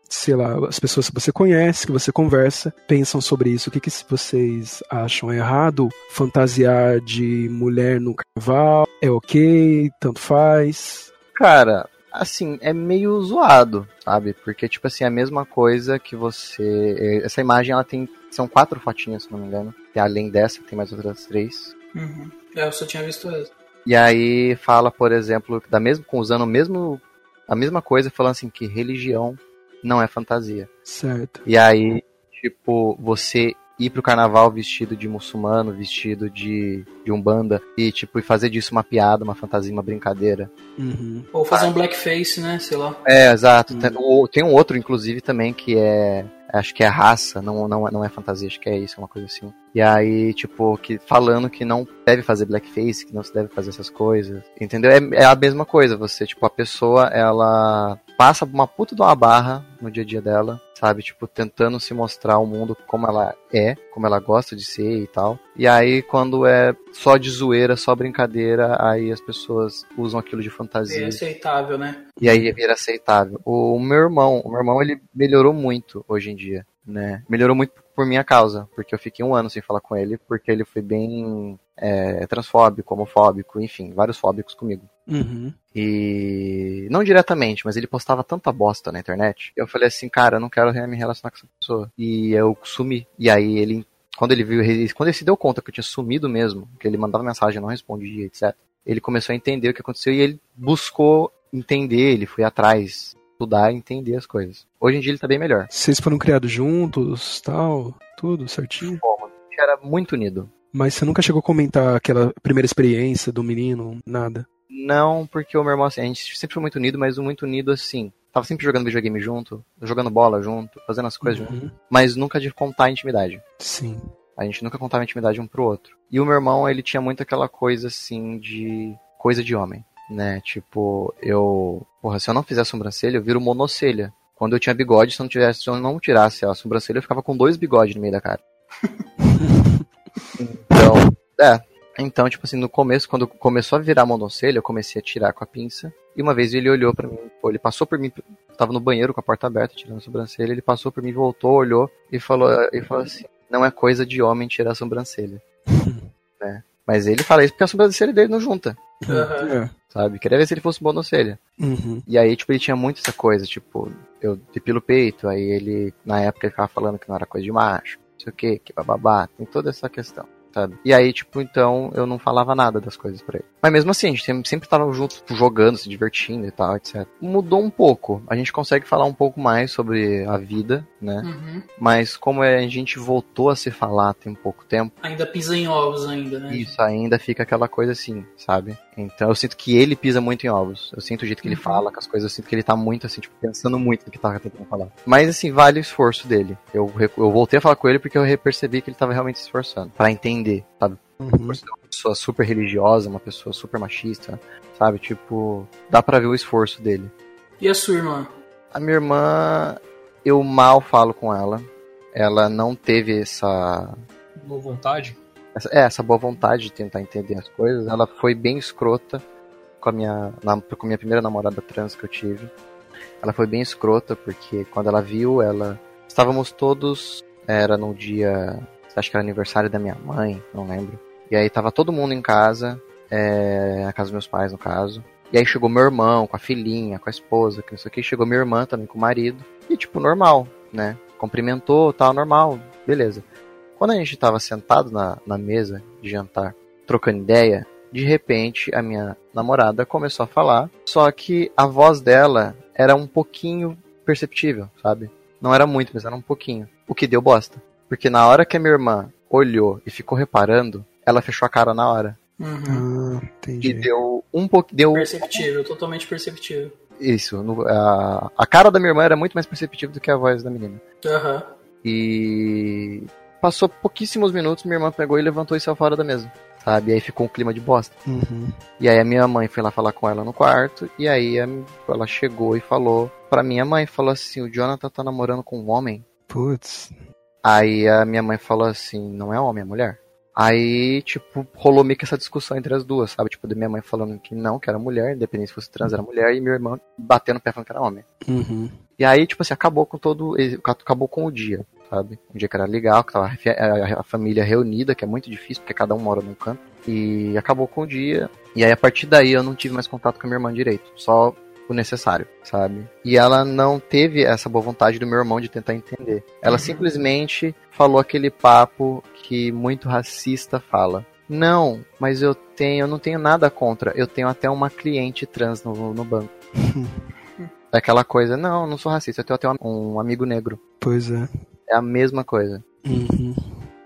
sei lá, as pessoas que você conhece, que você conversa, pensam sobre isso. O que, que vocês acham? É errado fantasiar de mulher no carnaval? É ok? Tanto faz? Cara, assim, é meio zoado, sabe? Porque, tipo assim, é a mesma coisa que você. Essa imagem ela tem. São quatro fotinhas, se não me engano. E além dessa, tem mais outras três. Uhum. É, eu só tinha visto essa. E aí fala, por exemplo, da mesmo, usando o mesmo, a mesma coisa, falando assim que religião não é fantasia. Certo. E aí, tipo, você ir pro carnaval vestido de muçulmano, vestido de, de umbanda, e tipo, e fazer disso uma piada, uma fantasia, uma brincadeira. Uhum. Ou fazer um blackface, né? Sei lá. É, exato. Tem, o- tem um outro, inclusive, também, que é. Acho que é raça, não, não, não é fantasia, acho que é isso, uma coisa assim. E aí, tipo, que falando que não deve fazer blackface, que não se deve fazer essas coisas. Entendeu? É, é a mesma coisa, você, tipo, a pessoa, ela passa uma puta de uma barra no dia a dia dela, sabe? Tipo, tentando se mostrar ao mundo como ela é, como ela gosta de ser e tal. E aí, quando é só de zoeira, só brincadeira, aí as pessoas usam aquilo de É fantasia. aceitável, né? E aí vira aceitável. O meu irmão, o meu irmão ele melhorou muito hoje em dia, né? Melhorou muito por minha causa, porque eu fiquei um ano sem falar com ele, porque ele foi bem é, transfóbico, homofóbico, enfim, vários fóbicos comigo. Uhum. E não diretamente, mas ele postava tanta bosta na internet. Eu falei assim, cara, eu não quero me relacionar com essa pessoa. E eu sumi. E aí ele, quando ele viu, quando ele se deu conta que eu tinha sumido mesmo, que ele mandava mensagem, não respondia, etc. Ele começou a entender o que aconteceu e ele buscou entender, ele foi atrás, estudar e entender as coisas. Hoje em dia ele tá bem melhor. Vocês foram criados juntos, tal, tudo certinho? Mano, a gente era muito unido. Mas você nunca chegou a comentar aquela primeira experiência do menino, nada? Não, porque o meu irmão, assim, a gente sempre foi muito unido, mas muito unido, assim, tava sempre jogando videogame junto, jogando bola junto, fazendo as coisas junto, Uhum. mas nunca de contar a intimidade. Sim. A gente nunca contava intimidade um pro outro. E o meu irmão, ele tinha muito aquela coisa, assim, de coisa de homem, né? Tipo, eu, porra, se eu não fizesse sobrancelha, eu viro monocelha. Quando eu tinha bigode, se eu não tivesse, se eu não tirasse a sobrancelha, eu ficava com dois bigodes no meio da cara. *laughs* Então, é. Então, tipo assim, no começo, quando começou a virar monocelha, eu comecei a tirar com a pinça. E uma vez ele olhou pra mim, pô, ele passou por mim, tava no banheiro com a porta aberta, tirando a sobrancelha, ele passou por mim, voltou, olhou e falou, e falou assim: não é coisa de homem tirar a sobrancelha. *laughs* né? Mas ele fala isso porque a sobrancelha dele não junta. É. sabe? Queria ver se ele fosse monocelha. Uhum. E aí, tipo, ele tinha muito essa coisa, tipo, eu depilo o peito, aí ele, na época, ele ficava falando que não era coisa de macho, não sei o que, que bababá, tem toda essa questão, sabe? E aí, tipo, então, eu não falava nada das coisas pra ele. Mas mesmo assim, a gente sempre, tava junto, tipo, jogando, se divertindo e tal, etc. Mudou um pouco, a gente consegue falar um pouco mais sobre a vida, né? Uhum. Mas como é, a gente voltou a se falar tem pouco tempo, Ainda pisa em ovos ainda, né? isso ainda fica aquela coisa assim, sabe? Então eu sinto que ele pisa muito em ovos. Eu sinto o jeito que ele Uhum. fala, com as coisas, eu sinto que ele tá muito assim, tipo, pensando muito no que tava tentando falar. Mas assim, vale o esforço dele. Eu, eu voltei a falar com ele porque eu percebi que ele tava realmente se esforçando pra entender, sabe? Uhum. Por ser uma pessoa super religiosa, uma pessoa super machista, sabe? Tipo, dá pra ver o esforço dele. E a sua irmã? A minha irmã, eu mal falo com ela. Ela não teve essa Boa vontade. essa, é, essa boa vontade de tentar entender as coisas, ela foi bem escrota com a minha, na, com a minha primeira namorada trans que eu tive. Ela foi bem escrota porque quando ela viu, ela estávamos todos, era no dia, acho que era aniversário da minha mãe, não lembro. E aí tava todo mundo em casa, é, na casa dos meus pais no caso. E aí chegou meu irmão com a filhinha, com a esposa, que não sei o que, chegou minha irmã também com o marido. E tipo, normal, né? Cumprimentou, tal, normal, beleza. Quando a gente estava sentado na, na mesa de jantar, trocando ideia, de repente a minha namorada começou a falar, só que a voz dela era um pouquinho perceptível, sabe? Não era muito, mas era um pouquinho. O que deu bosta. Porque na hora que a minha irmã olhou e ficou reparando, ela fechou a cara na hora. Uhum. Ah, E entendi. deu um pouco. Deu Perceptível, totalmente perceptível. isso. no- a, a cara da minha irmã era muito mais perceptível do que a voz da menina. Aham. E passou pouquíssimos minutos, minha irmã pegou e levantou e saiu fora da mesa. Sabe? E aí ficou um clima de bosta. Uhum. E aí a minha mãe foi lá falar com ela no quarto, e aí a- ela chegou e falou pra minha mãe, falou assim, o Jonathan tá namorando com um homem. Putz. Aí a minha mãe falou assim, não é homem, é mulher. Aí, tipo, rolou meio que essa discussão entre as duas, sabe? Tipo, da minha mãe falando que não, que era mulher, independente se fosse trans, era mulher, e meu irmão batendo o pé falando que era homem. Uhum. E aí, tipo assim, acabou com todo. Acabou com o dia, sabe? Um dia que era legal, que tava a, a família reunida, que é muito difícil, porque cada um mora num canto. E acabou com o dia. E aí, a partir daí, eu não tive mais contato com a minha irmã direito. Só o necessário, sabe? E ela não teve essa boa vontade do meu irmão de tentar entender. Ela simplesmente falou aquele papo que muito racista fala. Não, mas eu tenho, eu não tenho nada contra. Eu tenho até uma cliente trans no, no banco. *laughs* Aquela coisa, não, não sou racista, eu tenho até um, um amigo negro. Pois é. É a mesma coisa, Uhum.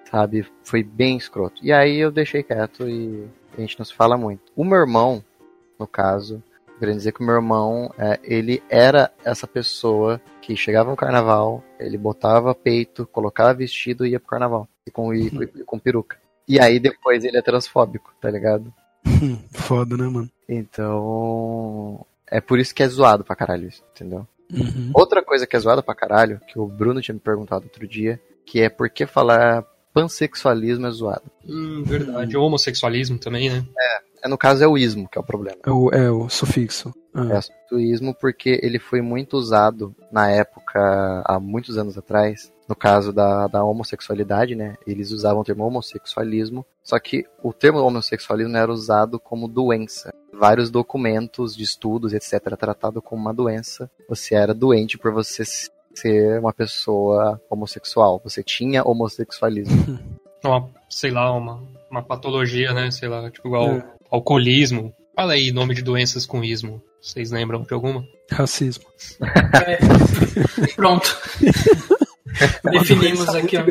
sabe? Foi bem escroto. E aí eu deixei quieto e a gente não se fala muito. O meu irmão, no caso, queria dizer que o meu irmão, é, ele era essa pessoa que chegava no carnaval, ele botava peito, colocava vestido e ia pro carnaval. E com, e, e com peruca. E aí depois ele é transfóbico, tá ligado? *laughs* Foda, né, mano? Então. É por isso que é zoado pra caralho isso, entendeu? Uhum. Outra coisa que é zoada pra caralho, que o Bruno tinha me perguntado outro dia, que é por que falar pansexualismo é zoado. Hum, verdade. O homossexualismo também, né? É, no caso é o ismo que é o problema. É o, é o sufixo. Ah. É o ismo porque ele foi muito usado na época, há muitos anos atrás, no caso da, da homossexualidade, né? Eles usavam o termo homossexualismo, só que o termo homossexualismo era usado como doença. Vários documentos de estudos, etc., tratado como uma doença. Você era doente por você ser uma pessoa homossexual. Você tinha homossexualismo. *laughs* Uma, sei lá, uma, uma patologia, né? Sei lá, tipo igual É. alcoolismo. Fala aí nome de doenças com ismo. Vocês lembram de alguma? Racismo. É. *laughs* Pronto. Definimos Doença aqui, ó.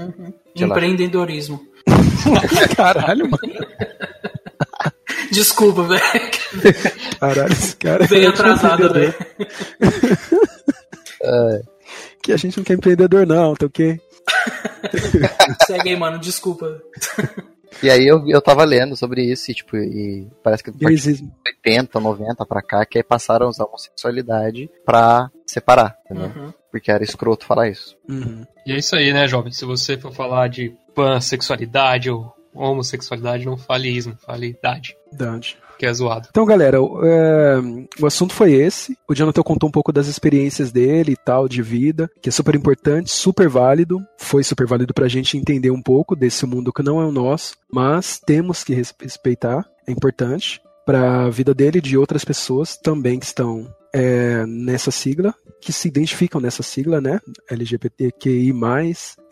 Uhum. Empreendedorismo. *laughs* Caralho, mano. Desculpa, velho. Caralho, esse cara é Veio atrasado, velho. *laughs* Que a gente não quer empreendedor, não, tá ok? Segue aí, mano. Desculpa. E aí eu, eu tava lendo sobre isso e, tipo, e parece que de 80, 90 pra cá, que aí passaram a usar homossexualidade pra separar, entendeu? Uhum. Porque era escroto falar isso. Uhum. E é isso aí, né, jovem? Se você for falar de pansexualidade ou homossexualidade, não fale ismo, fale idade, Verdade. Que é zoado. Então, galera, o, é, o assunto foi esse. O Jonathan contou um pouco das experiências dele e tal, de vida, que é super importante, super válido. Foi super válido pra gente entender um pouco desse mundo que não é o nosso, mas temos que res- respeitar, é importante. Pra vida dele e de outras pessoas também que estão é, nessa sigla, que se identificam nessa sigla, né? LGBTQI.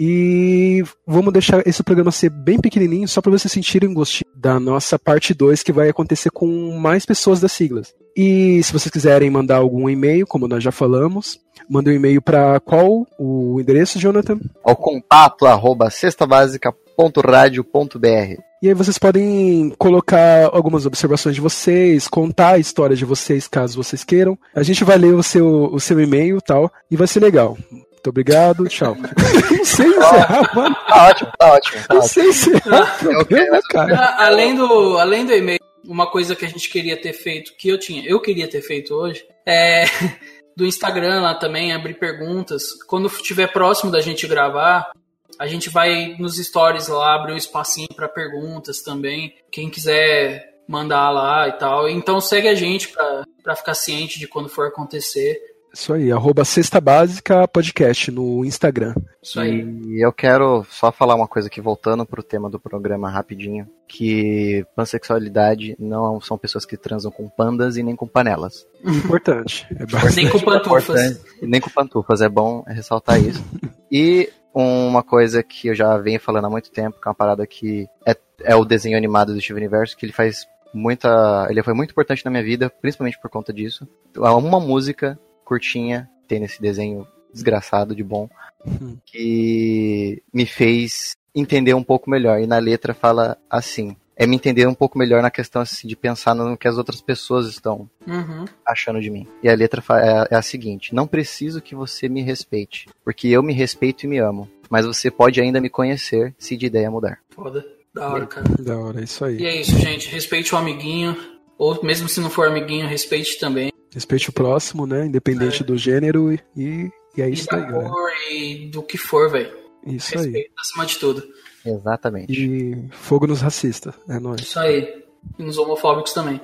E vamos deixar esse programa ser bem pequenininho, só para vocês sentirem o gostinho da nossa parte 2, que vai acontecer com mais pessoas das siglas. E se vocês quiserem mandar algum e-mail, como nós já falamos, manda um e-mail para qual o endereço, Jonathan? Ao contato arroba cestabásica.radio.br. E aí vocês podem colocar algumas observações de vocês, contar a história de vocês, caso vocês queiram. A gente vai ler o seu, o seu e-mail e tal, e vai ser legal. Muito obrigado, tchau. *laughs* Não sei encerrar, mano. Tá ótimo, tá ótimo. Tá Não ótimo. sei encerrar o programa, cara. Ah, Além do, além do e-mail, uma coisa que a gente queria ter feito, que eu tinha, eu queria ter feito hoje, é *laughs* do Instagram lá também, abrir perguntas. Quando estiver próximo da gente gravar, a gente vai nos stories lá, abrir um espacinho para perguntas também. Quem quiser mandar lá e tal. Então segue a gente pra, pra ficar ciente de quando for acontecer. Isso aí, arroba Sexta Básica Podcast no Instagram. Isso aí. E eu quero só falar uma coisa aqui, voltando pro tema do programa rapidinho, que pansexualidade não são pessoas que transam com pandas e nem com panelas. *laughs* Importante. É bastante Nem com pantufas. Importante. Nem com pantufas, é bom ressaltar isso. E uma coisa que eu já venho falando há muito tempo, que é uma parada que é, é o desenho animado do Steve Universo, que ele faz muita. Ele foi muito importante na minha vida, principalmente por conta disso. Há uma música curtinha, tem nesse desenho desgraçado de bom, Hum. que me fez entender um pouco melhor. E na letra fala assim. É me entender um pouco melhor na questão assim, de pensar no que as outras pessoas estão Uhum. achando de mim. E a letra é, é a seguinte: Não preciso que você me respeite, porque eu me respeito e me amo. Mas você pode ainda me conhecer se de ideia mudar. Foda. Da hora, cara. Da hora, é isso E aí. é isso, gente. Respeite o amiguinho. Ou mesmo se não for amiguinho, respeite também. Respeite o próximo, né? Independente do gênero e, e é E isso aí, da galera. cor e do que for, velho. Isso aí. Respeito acima de tudo. Exatamente. E fogo nos racistas. É nóis. Isso aí. E nos homofóbicos também.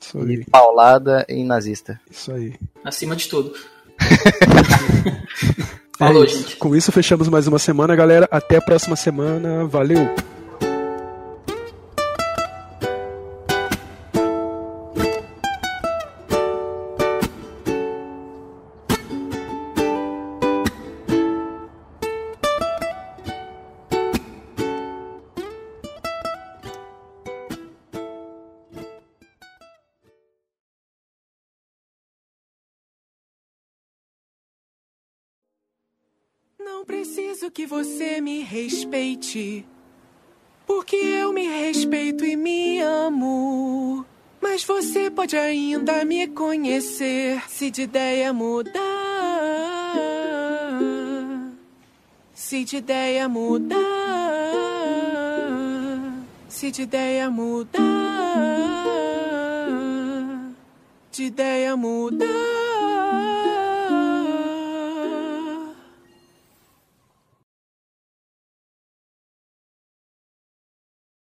Isso aí. E paulada em nazista. Isso aí. Acima de tudo. *laughs* É Falou, isso. gente. Com isso, fechamos mais uma semana, galera. Até a próxima semana. Valeu! Que você me respeite, porque eu me respeito e me amo. Mas você pode ainda me conhecer se de ideia mudar. Se de ideia mudar. Se de ideia mudar. De ideia mudar.